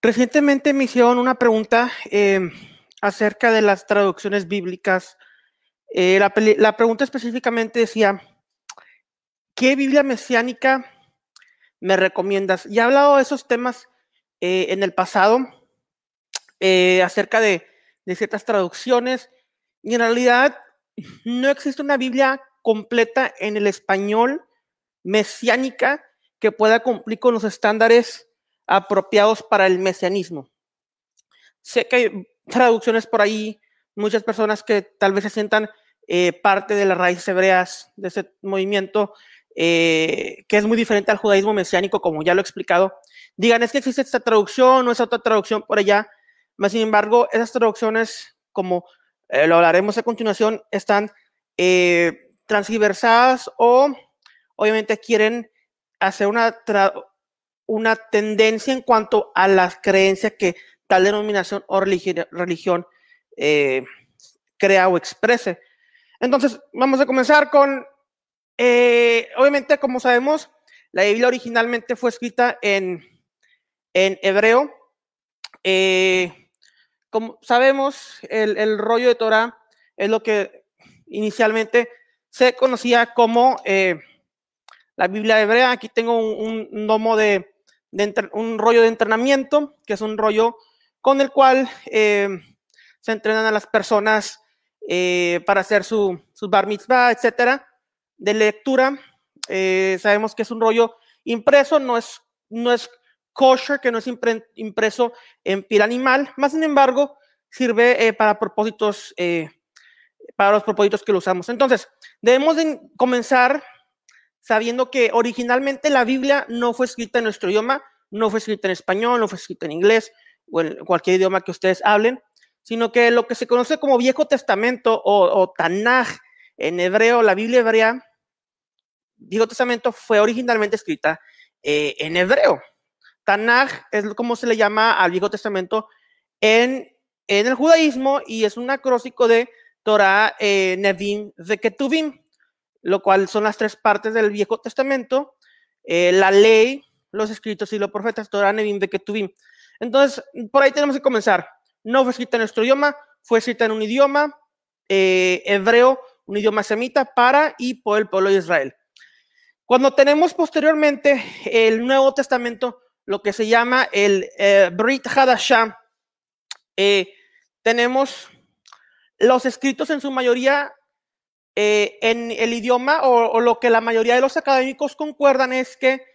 Recientemente me hicieron una pregunta em, acerca de las traducciones bíblicas. Eh, la, pregunta específicamente decía, ¿qué Biblia mesiánica me recomiendas? Ya he hablado de esos temas eh, en el pasado, eh, acerca de, de ciertas traducciones, y en realidad no existe una Biblia completa en el español mesiánica que pueda cumplir con los estándares apropiados para el mesianismo. Sé que hay traducciones por ahí, muchas personas que tal vez se sientan eh, parte de las raíces hebreas de ese movimiento, eh, que es muy diferente al judaísmo mesiánico, como ya lo he explicado, digan, es que existe esta traducción o esa otra traducción por allá, mas sin embargo, esas traducciones, como eh, lo hablaremos a continuación, están transversadas o obviamente quieren hacer una, una tendencia en cuanto a las creencias que tal denominación o religión, eh, crea o exprese. Entonces, vamos a comenzar con, eh, obviamente, como sabemos, la Biblia originalmente fue escrita en, en hebreo. Eh, como sabemos, el, rollo de Torah es lo que inicialmente se conocía como la Biblia hebrea. Aquí tengo un, un domo de, un rollo de entrenamiento, que es un rollo con el cual eh, se entrenan a las personas eh, para hacer su, bar mitzvah, etcétera, de lectura. Eh, sabemos que es un rollo impreso, no es, no es kosher, que no es impreso en piel animal, más sin embargo, sirve para propósitos, para los propósitos que lo usamos. Entonces, debemos de comenzar sabiendo que originalmente la Biblia no fue escrita en nuestro idioma, no fue escrita en español, no fue escrita en inglés o en cualquier idioma que ustedes hablen, sino que lo que se conoce como Viejo Testamento o, Tanaj en hebreo, la Biblia hebrea, Viejo Testamento fue originalmente escrita eh, en hebreo. Tanaj es como se le llama al Viejo Testamento en, en el judaísmo y es un acróstico de Torah, eh, Nevim, Zeketuvim lo cual son las tres partes del Viejo Testamento, eh, la ley, los escritos y los profetas, Torah. Entonces, por ahí tenemos que comenzar. No fue escrita en nuestro idioma, fue escrita en un idioma eh, hebreo, un idioma semita para y por el pueblo de Israel. Cuando tenemos posteriormente el Nuevo Testamento, lo que se llama el eh, Brit Hadashah, tenemos los escritos en su mayoría eh, en el idioma o, lo que la mayoría de los académicos concuerdan es que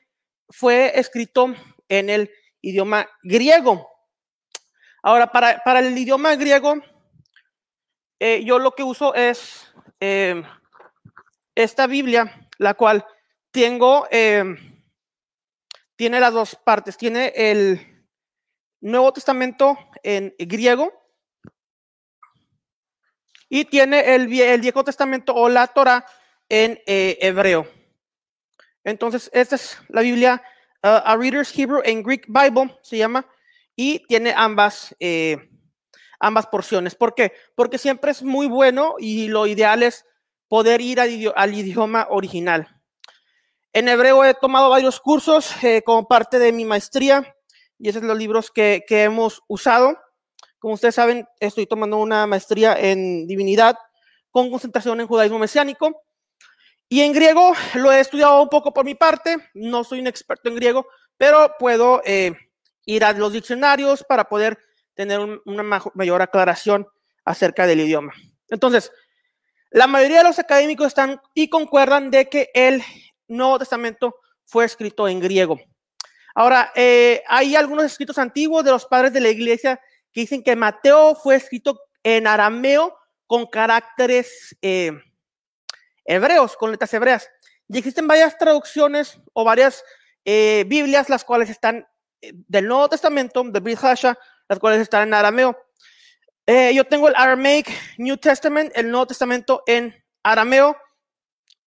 fue escrito en el idioma griego. Ahora, para, el idioma griego, eh, yo lo que uso es em, esta Biblia, la cual tengo, em, tiene las dos partes. Tiene el Nuevo Testamento en griego y tiene el, Viejo Testamento o la Torah en eh, hebreo. Entonces, esta es la Biblia, uh, A Reader's Hebrew and Greek Bible, se llama, y tiene ambas, eh, ambas porciones. ¿Por qué? Porque siempre es muy bueno y lo ideal es poder ir al, idioma original. En hebreo he tomado varios cursos eh, como parte de mi maestría y esos son los libros que, que hemos usado. Como ustedes saben, estoy tomando una maestría en divinidad con concentración en judaísmo mesiánico. Y en griego lo he estudiado un poco por mi parte, no soy un experto en griego, pero puedo eh, ir a los diccionarios para poder tener una mayor aclaración acerca del idioma. Entonces, la mayoría de los académicos están y concuerdan de que el Nuevo Testamento fue escrito en griego. Ahora, eh, hay algunos escritos antiguos de los padres de la iglesia que dicen que Mateo fue escrito en arameo con caracteres eh, hebreos, con letras hebreas. Y existen varias traducciones o varias eh, Biblias, las cuales están eh, del Nuevo Testamento, de Brit Hasha, las cuales están en arameo. yo tengo el Aramaic New Testament, el Nuevo Testamento en arameo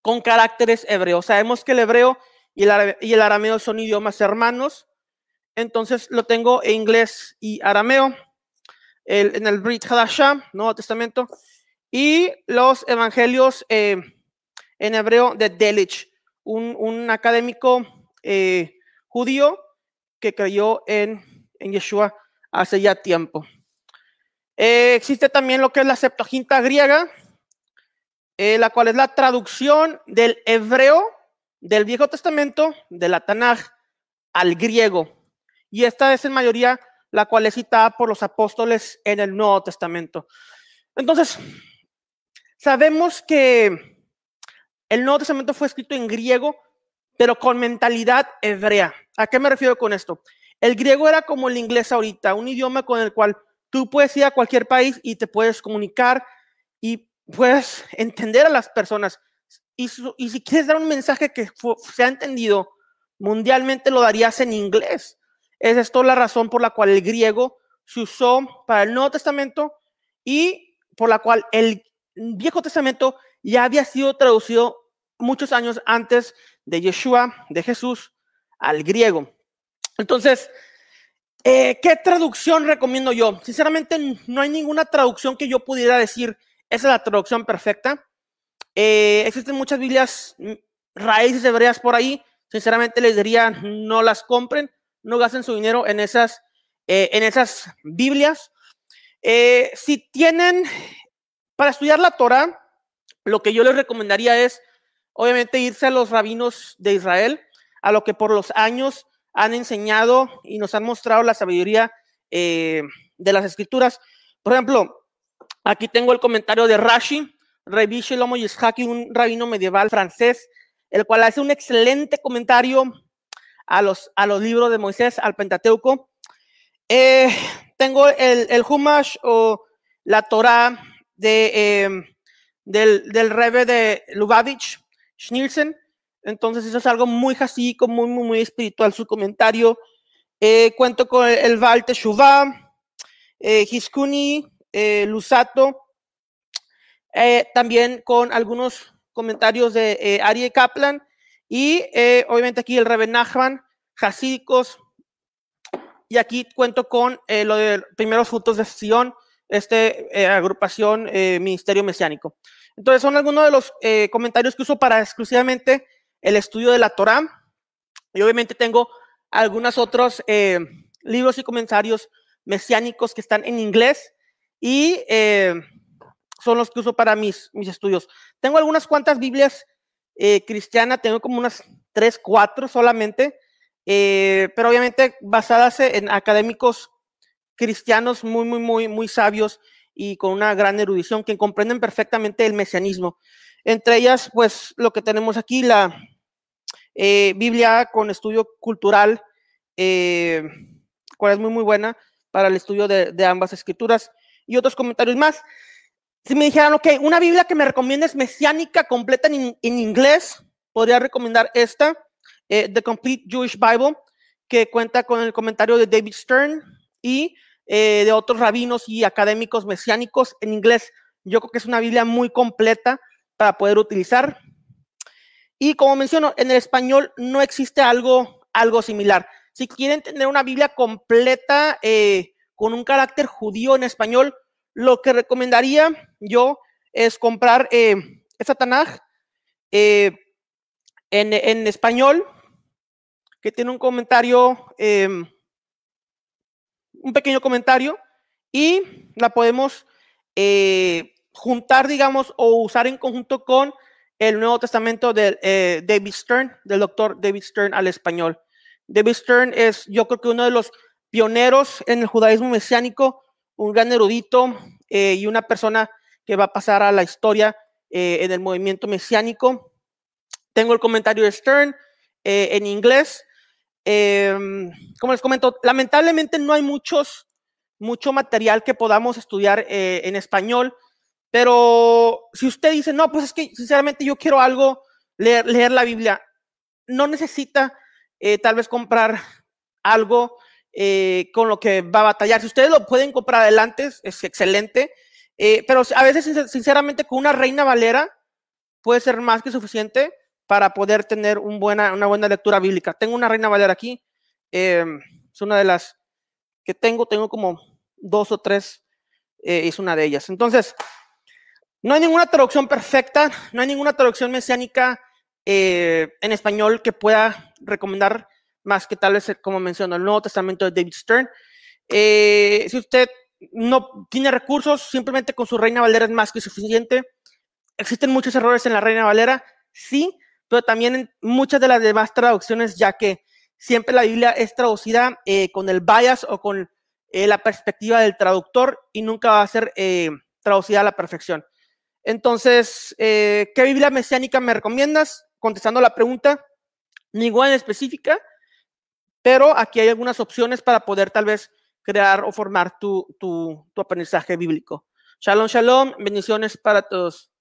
con caracteres hebreos. Sabemos que el hebreo y el, y el arameo son idiomas hermanos. Entonces lo tengo en inglés y arameo en el Brit Hadashah, Nuevo Testamento, y los evangelios eh, en hebreo de Delich, un, académico eh, judío que creyó en en Yeshua hace ya tiempo. Eh, existe también lo que es la Septuaginta griega, la cual es la traducción del hebreo del Viejo Testamento, de la Tanaj, al griego. Y esta es en mayoría la cual es citada por los apóstoles en el Nuevo Testamento. Entonces, sabemos que el Nuevo Testamento fue escrito en griego, pero con mentalidad hebrea. ¿A qué me refiero con esto? El griego era como el inglés ahorita, un idioma con el cual tú puedes ir a cualquier país y te puedes comunicar y puedes entender a las personas. Y, si quieres dar un mensaje que se ha entendido mundialmente, lo darías en inglés. Es esto la razón por la cual el griego se usó para el Nuevo Testamento y por la cual el Viejo Testamento ya había sido traducido muchos años antes de Yeshua, de Jesús, al griego. Entonces, eh, ¿qué traducción recomiendo yo? Sinceramente, no hay ninguna traducción que yo pudiera decir, esa es la traducción perfecta. Eh, existen muchas Biblias mm, raíces hebreas por ahí. Sinceramente, les diría, no las compren, no gasten su dinero en esas, eh, en esas Biblias. si tienen, para estudiar la Torah, lo que yo les recomendaría es, obviamente, irse a los rabinos de Israel, a lo que por los años han enseñado y nos han mostrado la sabiduría eh, de las escrituras. Por ejemplo, aquí tengo el comentario de Rashi, Rabbi Shlomo Yishaki, un rabino medieval francés, el cual hace un excelente comentario a los, a los libros de Moisés, al Pentateuco. Eh, tengo el, el Humash o la Torah de, eh, del, del Rebe de Lubavitch, Schnielsen, entonces eso es algo muy jasíco, muy, muy, muy espiritual su comentario. Eh, cuento con el Val Teshuvah, eh, Hiskuni, eh, Lusato, también con algunos comentarios de Ari Kaplan y obviamente aquí el Reben Nachman, jasídicos. Y aquí cuento con lo de primeros frutos de Sion, este agrupación Ministerio Mesiánico. Entonces son algunos de los comentarios que uso para exclusivamente el estudio de la Torah. Y obviamente tengo algunos otros eh, libros y comentarios mesiánicos que están en inglés y eh, son los que uso para mis, mis estudios. Tengo algunas cuantas Biblias eh, cristianas, tengo como unas tres, cuatro solamente, pero obviamente basadas en académicos cristianos muy, muy, muy, muy sabios y con una gran erudición que comprenden perfectamente el mesianismo. Entre ellas, pues lo que tenemos aquí, la eh, Biblia con estudio cultural, eh, cual es muy, muy buena para el estudio de, ambas escrituras y otros comentarios más. Si me dijeran, ok, una Biblia que me recomiendes mesiánica completa en, inglés, podría recomendar esta, eh, The Complete Jewish Bible, que cuenta con el comentario de David Stern y de otros rabinos y académicos mesiánicos en inglés. Yo creo que es una Biblia muy completa para poder utilizar. Y como menciono, en el español no existe algo, algo similar. Si quieren tener una Biblia completa eh, con un carácter judío en español, lo que recomendaría yo es comprar eh, esta Tanaj eh, en, español, que tiene un comentario, em, un pequeño comentario, y la podemos juntar, digamos, o usar en conjunto con el Nuevo Testamento de eh, David Stern, del doctor David Stern al español. David Stern es, yo creo que uno de los pioneros en el judaísmo mesiánico, un gran erudito eh, y una persona que va a pasar a la historia eh, en el movimiento mesiánico. Tengo el comentario de Stern en inglés. Em, como les comento, lamentablemente no hay muchos, mucho material que podamos estudiar en español pero si usted dice, no, pues es que sinceramente yo quiero algo, leer, leer la Biblia, no necesita eh, tal vez comprar algo eh, con lo que va a batallar. Si ustedes lo pueden comprar adelante, es excelente. Eh, pero a veces, sinceramente, con una reina valera puede ser más que suficiente para poder tener una buena lectura bíblica. Tengo una reina valera aquí. Em, es una de las que tengo. Tengo como dos o tres. es una de ellas. Entonces, no hay ninguna traducción perfecta, no hay ninguna traducción mesiánica eh, en español que pueda recomendar más que tal vez, como mencionó, el Nuevo Testamento de David Stern. Eh, si usted no tiene recursos, simplemente con su Reina Valera es más que suficiente. Existen muchos errores en la Reina Valera, sí, pero también en muchas de las demás traducciones, ya que siempre la Biblia es traducida eh, con el bias o con eh, la perspectiva del traductor y nunca va a ser eh, traducida a la perfección. Entonces, ¿qué Biblia mesiánica me recomiendas? Contestando la pregunta, ninguna en específica, pero aquí hay algunas opciones para poder tal vez crear o formar tu, tu, aprendizaje bíblico. Shalom, shalom, bendiciones para todos.